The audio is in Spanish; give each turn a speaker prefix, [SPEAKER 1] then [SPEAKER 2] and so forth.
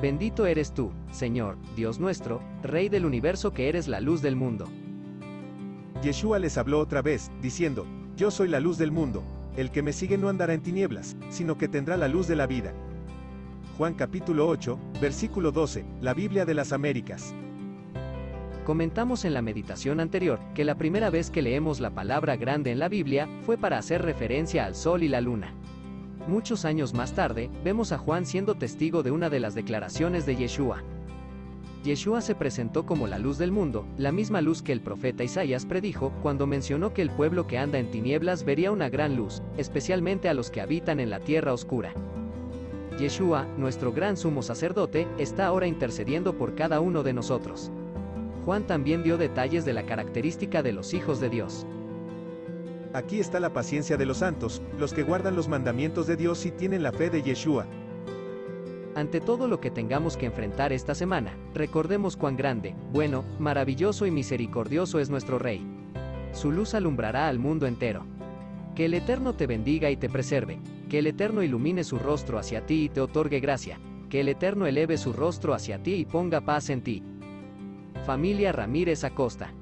[SPEAKER 1] Bendito eres tú, Señor, Dios nuestro, Rey del universo que eres la luz del mundo.
[SPEAKER 2] Yeshua les habló otra vez, diciendo, Yo soy la luz del mundo, el que me sigue no andará en tinieblas, sino que tendrá la luz de la vida. Juan capítulo 8, versículo 12, la Biblia de las Américas.
[SPEAKER 1] Comentamos en la meditación anterior que la primera vez que leemos la palabra grande en la Biblia fue para hacer referencia al sol y la luna. Muchos años más tarde, vemos a Juan siendo testigo de una de las declaraciones de Yeshua. Yeshua se presentó como la luz del mundo, la misma luz que el profeta Isaías predijo cuando mencionó que el pueblo que anda en tinieblas vería una gran luz, especialmente a los que habitan en la tierra oscura. Yeshua, nuestro gran sumo sacerdote, está ahora intercediendo por cada uno de nosotros. Juan también dio detalles de la característica de los hijos de Dios.
[SPEAKER 2] Aquí está la paciencia de los santos, los que guardan los mandamientos de Dios y tienen la fe de Yeshua.
[SPEAKER 1] Ante todo lo que tengamos que enfrentar esta semana, recordemos cuán grande, bueno, maravilloso y misericordioso es nuestro Rey. Su luz alumbrará al mundo entero. Que el Eterno te bendiga y te preserve, que el Eterno ilumine su rostro hacia ti y te otorgue gracia, que el Eterno eleve su rostro hacia ti y ponga paz en ti. Familia Ramírez Acosta.